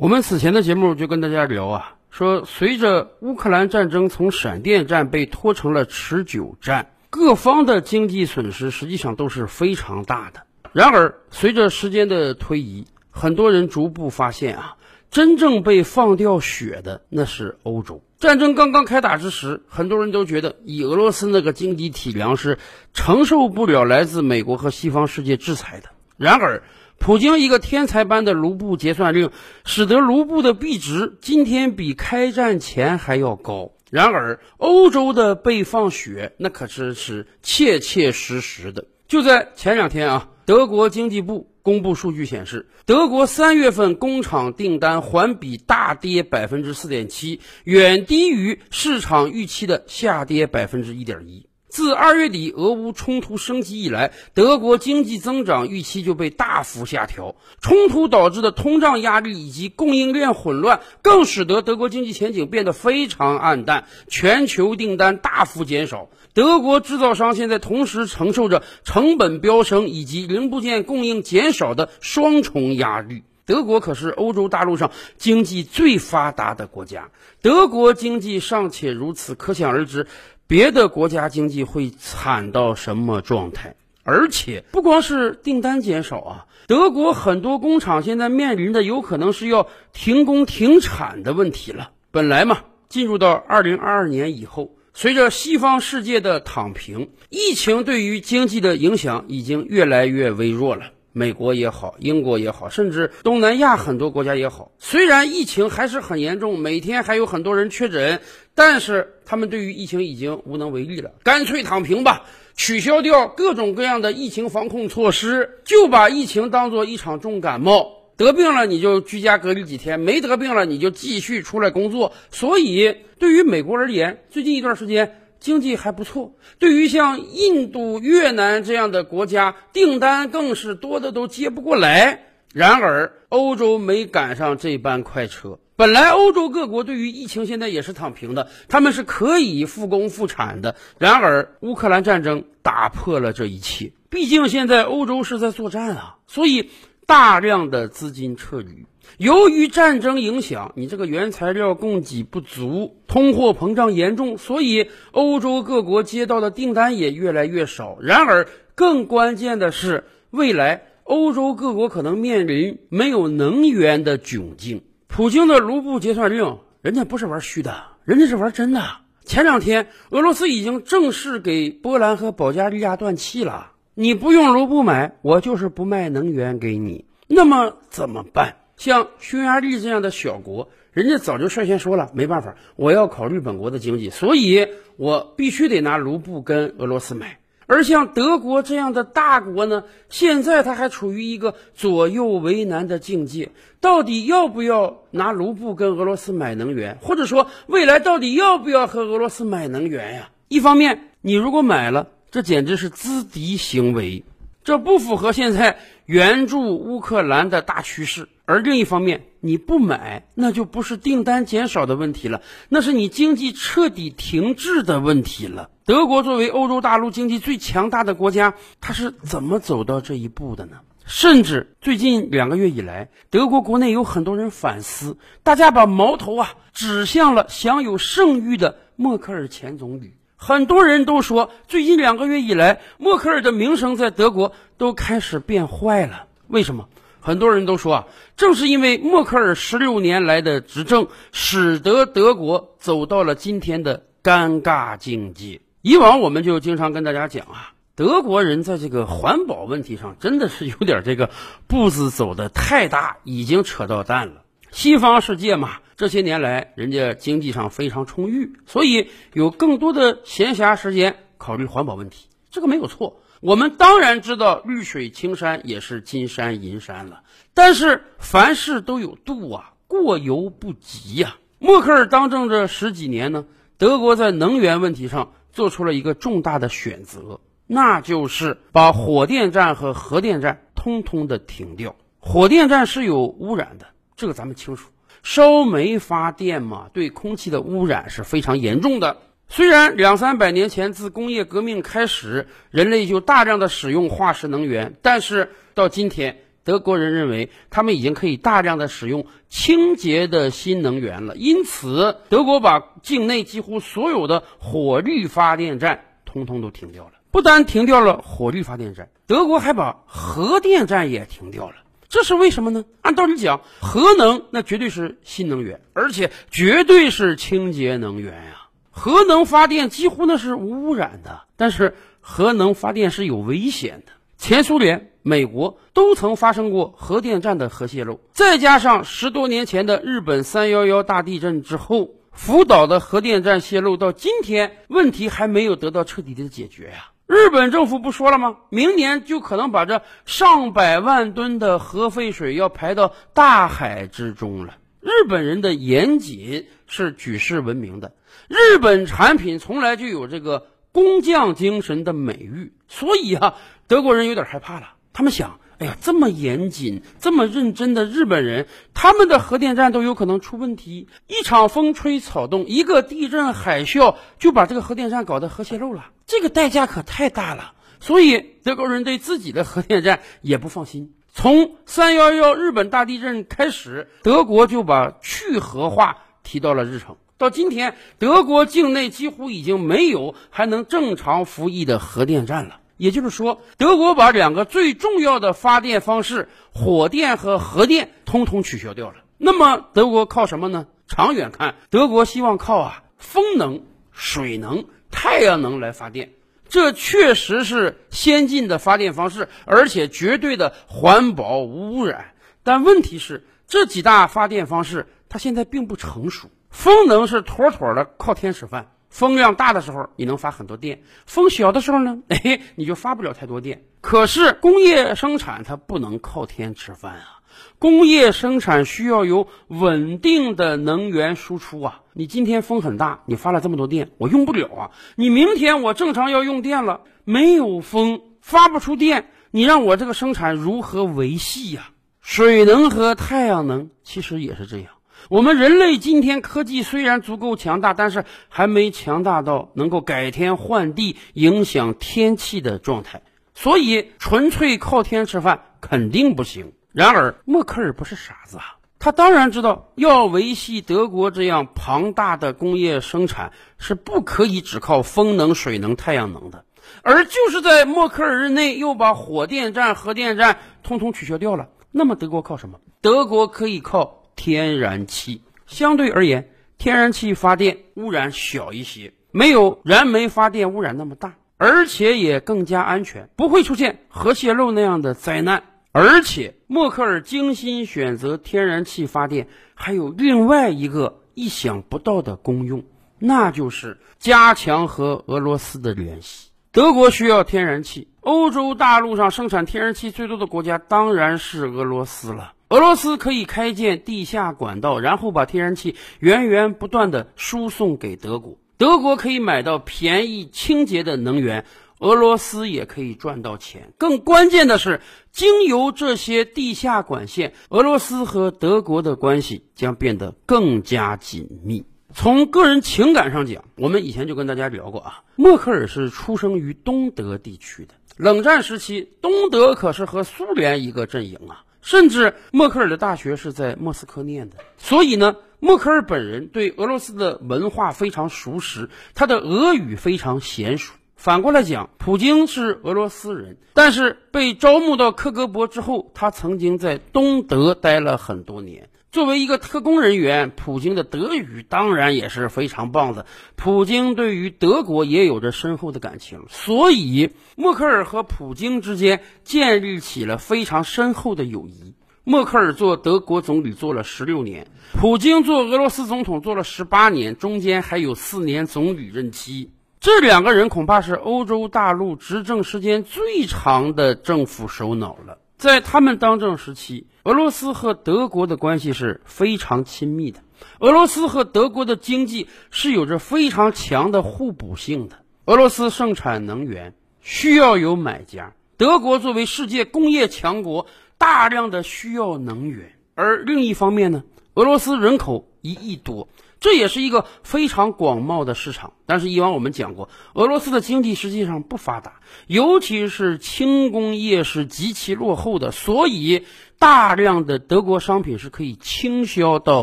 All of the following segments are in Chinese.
我们此前的节目就跟大家聊啊，说随着乌克兰战争从闪电战被拖成了持久战，各方的经济损失实际上都是非常大的。然而，随着时间的推移，很多人逐步发现啊，真正被放掉血的那是欧洲。战争刚刚开打之时，很多人都觉得以俄罗斯那个经济体量是承受不了来自美国和西方世界制裁的。然而，普京一个天才般的卢布结算令，使得卢布的币值今天比开战前还要高。然而，欧洲的被放血那可是是切切实实的。就在前两天啊，德国经济部公布数据显示，德国三月份工厂订单环比大跌百分之四点七，远低于市场预期的下跌百分之一点一。自二月底俄乌冲突升级以来，德国经济增长预期就被大幅下调。冲突导致的通胀压力以及供应链混乱，更使得德国经济前景变得非常暗淡。全球订单大幅减少，德国制造商现在同时承受着成本飙升以及零部件供应减少的双重压力。德国可是欧洲大陆上经济最发达的国家，德国经济尚且如此，可想而知。别的国家经济会惨到什么状态？而且不光是订单减少啊，德国很多工厂现在面临的有可能是要停工停产的问题了。本来嘛，进入到二零二二年以后，随着西方世界的躺平，疫情对于经济的影响已经越来越微弱了。美国也好，英国也好，甚至东南亚很多国家也好，虽然疫情还是很严重，每天还有很多人确诊，但是他们对于疫情已经无能为力了，干脆躺平吧，取消掉各种各样的疫情防控措施，就把疫情当做一场重感冒，得病了你就居家隔离几天，没得病了你就继续出来工作。所以，对于美国而言，最近一段时间。经济还不错，对于像印度、越南这样的国家，订单更是多的都接不过来。然而，欧洲没赶上这班快车。本来欧洲各国对于疫情现在也是躺平的，他们是可以复工复产的。然而，乌克兰战争打破了这一切。毕竟现在欧洲是在作战啊，所以大量的资金撤离。由于战争影响，你这个原材料供给不足，通货膨胀严重，所以欧洲各国接到的订单也越来越少。然而，更关键的是，未来欧洲各国可能面临没有能源的窘境。普京的卢布结算令，人家不是玩虚的，人家是玩真的。前两天，俄罗斯已经正式给波兰和保加利亚断气了，你不用卢布买，我就是不卖能源给你。那么怎么办？像匈牙利这样的小国，人家早就率先说了，没办法，我要考虑本国的经济，所以我必须得拿卢布跟俄罗斯买。而像德国这样的大国呢，现在他还处于一个左右为难的境界，到底要不要拿卢布跟俄罗斯买能源，或者说未来到底要不要和俄罗斯买能源呀？一方面，你如果买了，这简直是资敌行为，这不符合现在援助乌克兰的大趋势。而另一方面，你不买，那就不是订单减少的问题了，那是你经济彻底停滞的问题了。德国作为欧洲大陆经济最强大的国家，它是怎么走到这一步的呢？甚至最近两个月以来，德国国内有很多人反思，大家把矛头啊指向了享有盛誉的默克尔前总理。很多人都说，最近两个月以来，默克尔的名声在德国都开始变坏了。为什么？很多人都说啊，正是因为默克尔十六年来的执政，使得德国走到了今天的尴尬境界。以往我们就经常跟大家讲啊，德国人在这个环保问题上真的是有点这个步子走的太大，已经扯到蛋了。西方世界嘛，这些年来人家经济上非常充裕，所以有更多的闲暇时间考虑环保问题，这个没有错。我们当然知道绿水青山也是金山银山了，但是凡事都有度啊，过犹不及呀。默克尔当政这十几年呢，德国在能源问题上做出了一个重大的选择，那就是把火电站和核电站通通的停掉。火电站是有污染的，这个咱们清楚。烧煤发电嘛，对空气的污染是非常严重的。虽然两三百年前自工业革命开始，人类就大量的使用化石能源，但是到今天德国人认为他们已经可以大量的使用清洁的新能源了，因此德国把境内几乎所有的火力发电站通通都停掉了。不但停掉了火力发电站，德国还把核电站也停掉了。这是为什么呢？按道理讲，核能那绝对是新能源，而且绝对是清洁能源呀。核能发电几乎那是无污染的，但是核能发电是有危险的。前苏联、美国都曾发生过核电站的核泄漏，再加上十多年前的日本三幺幺大地震之后，福岛的核电站泄漏到今天，问题还没有得到彻底的解决呀。日本政府不说了吗？明年就可能把这上百万吨的核废水要排到大海之中了。日本人的严谨是举世闻名的，日本产品从来就有这个工匠精神的美誉，所以啊，德国人有点害怕了。他们想。哎呀，这么严谨、这么认真的日本人，他们的核电站都有可能出问题。一场风吹草动，一个地震海啸，就把这个核电站搞得核泄漏了。这个代价可太大了。所以德国人对自己的核电站也不放心。从三幺幺日本大地震开始，德国就把去核化提到了日程。到今天，德国境内几乎已经没有还能正常服役的核电站了。也就是说，德国把两个最重要的发电方式——火电和核电，通通取消掉了。那么，德国靠什么呢？长远看，德国希望靠啊风能、水能、太阳能来发电。这确实是先进的发电方式，而且绝对的环保无污染。但问题是，这几大发电方式它现在并不成熟。风能是妥妥的靠天吃饭。风量大的时候，你能发很多电；风小的时候呢，哎，你就发不了太多电。可是工业生产它不能靠天吃饭啊，工业生产需要有稳定的能源输出啊。你今天风很大，你发了这么多电，我用不了啊。你明天我正常要用电了，没有风，发不出电，你让我这个生产如何维系呀？水能和太阳能其实也是这样。我们人类今天科技虽然足够强大，但是还没强大到能够改天换地、影响天气的状态，所以纯粹靠天吃饭肯定不行。然而，默克尔不是傻子啊，他当然知道要维系德国这样庞大的工业生产是不可以只靠风能、水能、太阳能的，而就是在默克尔任内又把火电站、核电站通通取消掉了。那么，德国靠什么？德国可以靠。天然气相对而言，天然气发电污染小一些，没有燃煤发电污染那么大，而且也更加安全，不会出现核泄漏那样的灾难。而且，默克尔精心选择天然气发电，还有另外一个意想不到的功用，那就是加强和俄罗斯的联系。德国需要天然气，欧洲大陆上生产天然气最多的国家当然是俄罗斯了。俄罗斯可以开建地下管道，然后把天然气源源不断的输送给德国。德国可以买到便宜清洁的能源，俄罗斯也可以赚到钱。更关键的是，经由这些地下管线，俄罗斯和德国的关系将变得更加紧密。从个人情感上讲，我们以前就跟大家聊过啊，默克尔是出生于东德地区的。冷战时期，东德可是和苏联一个阵营啊。甚至默克尔的大学是在莫斯科念的，所以呢，默克尔本人对俄罗斯的文化非常熟识，他的俄语非常娴熟。反过来讲，普京是俄罗斯人，但是被招募到克格勃之后，他曾经在东德待了很多年。作为一个特工人员，普京的德语当然也是非常棒的。普京对于德国也有着深厚的感情，所以默克尔和普京之间建立起了非常深厚的友谊。默克尔做德国总理做了十六年，普京做俄罗斯总统做了十八年，中间还有四年总理任期。这两个人恐怕是欧洲大陆执政时间最长的政府首脑了。在他们当政时期，俄罗斯和德国的关系是非常亲密的。俄罗斯和德国的经济是有着非常强的互补性的。俄罗斯盛产能源，需要有买家；德国作为世界工业强国，大量的需要能源。而另一方面呢，俄罗斯人口一亿多，这也是一个非常广袤的市场。但是，以往我们讲过，俄罗斯的经济实际上不发达，尤其是轻工业是极其落后的，所以大量的德国商品是可以倾销到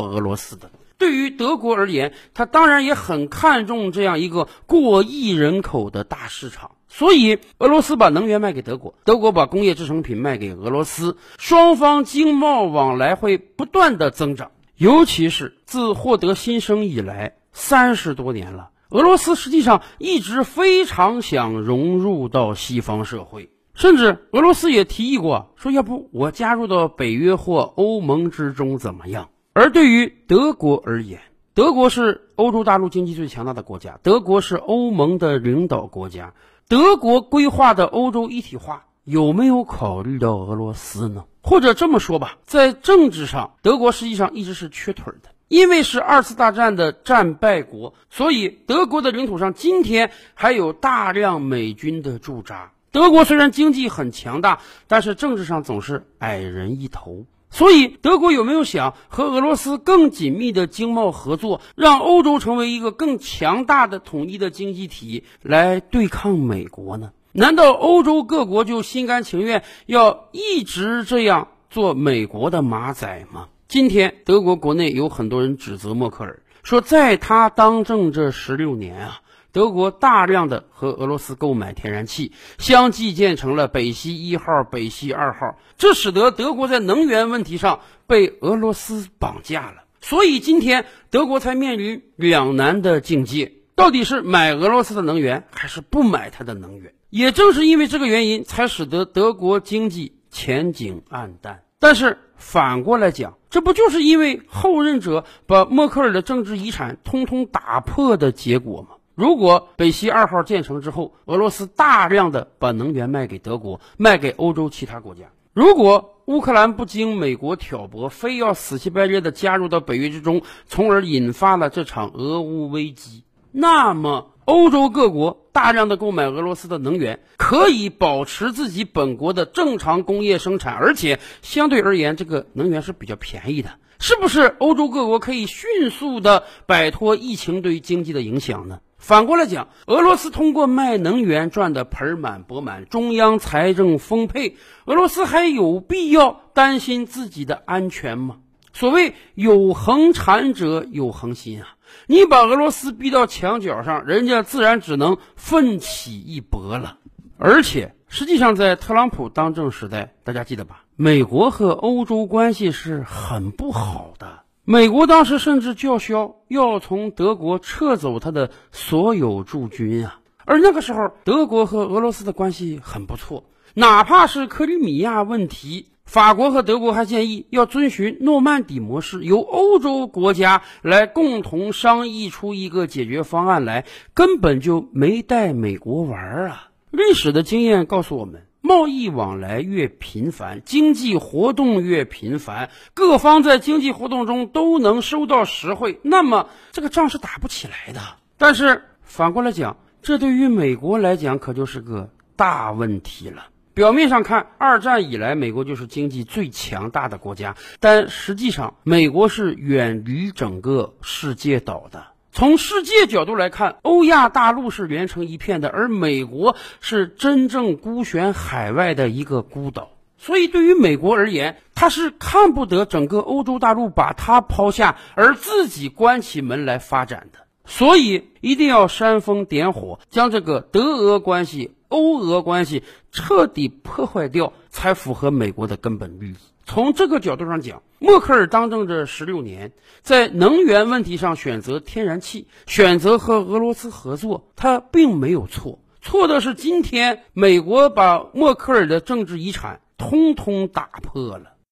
俄罗斯的。对于德国而言，他当然也很看重这样一个过亿人口的大市场。所以，俄罗斯把能源卖给德国，德国把工业制成品卖给俄罗斯，双方经贸往来会不断的增长。尤其是自获得新生以来，三十多年了，俄罗斯实际上一直非常想融入到西方社会，甚至俄罗斯也提议过，说要不我加入到北约或欧盟之中怎么样？而对于德国而言，德国是欧洲大陆经济最强大的国家，德国是欧盟的领导国家，德国规划的欧洲一体化有没有考虑到俄罗斯呢？或者这么说吧，在政治上，德国实际上一直是缺腿的，因为是二次大战的战败国，所以德国的领土上今天还有大量美军的驻扎。德国虽然经济很强大，但是政治上总是矮人一头。所以，德国有没有想和俄罗斯更紧密的经贸合作，让欧洲成为一个更强大的统一的经济体来对抗美国呢？难道欧洲各国就心甘情愿要一直这样做美国的马仔吗？今天，德国国内有很多人指责默克尔，说在他当政这十六年啊。德国大量的和俄罗斯购买天然气，相继建成了北溪一号、北溪二号，这使得德国在能源问题上被俄罗斯绑架了。所以今天德国才面临两难的境界：到底是买俄罗斯的能源，还是不买它的能源？也正是因为这个原因，才使得德国经济前景暗淡。但是反过来讲，这不就是因为后任者把默克尔的政治遗产通通打破的结果吗？如果北溪二号建成之后，俄罗斯大量的把能源卖给德国，卖给欧洲其他国家；如果乌克兰不经美国挑拨，非要死乞白赖的加入到北约之中，从而引发了这场俄乌危机，那么欧洲各国大量的购买俄罗斯的能源，可以保持自己本国的正常工业生产，而且相对而言，这个能源是比较便宜的，是不是？欧洲各国可以迅速的摆脱疫情对于经济的影响呢？反过来讲，俄罗斯通过卖能源赚得盆满钵满，中央财政丰沛，俄罗斯还有必要担心自己的安全吗？所谓有恒产者有恒心啊！你把俄罗斯逼到墙角上，人家自然只能奋起一搏了。而且，实际上在特朗普当政时代，大家记得吧？美国和欧洲关系是很不好的。美国当时甚至叫嚣要从德国撤走他的所有驻军啊，而那个时候德国和俄罗斯的关系很不错，哪怕是克里米亚问题，法国和德国还建议要遵循诺曼底模式，由欧洲国家来共同商议出一个解决方案来，根本就没带美国玩啊！历史的经验告诉我们。贸易往来越频繁，经济活动越频繁，各方在经济活动中都能收到实惠，那么这个仗是打不起来的。但是反过来讲，这对于美国来讲可就是个大问题了。表面上看，二战以来美国就是经济最强大的国家，但实际上美国是远离整个世界岛的。从世界角度来看，欧亚大陆是连成一片的，而美国是真正孤悬海外的一个孤岛。所以，对于美国而言，他是看不得整个欧洲大陆把它抛下，而自己关起门来发展的。所以，一定要煽风点火，将这个德俄关系、欧俄关系彻底破坏掉，才符合美国的根本利益。从这个角度上讲，默克尔当政这十六年，在能源问题上选择天然气，选择和俄罗斯合作，他并没有错。错的是今天美国把默克尔的政治遗产通通打破了。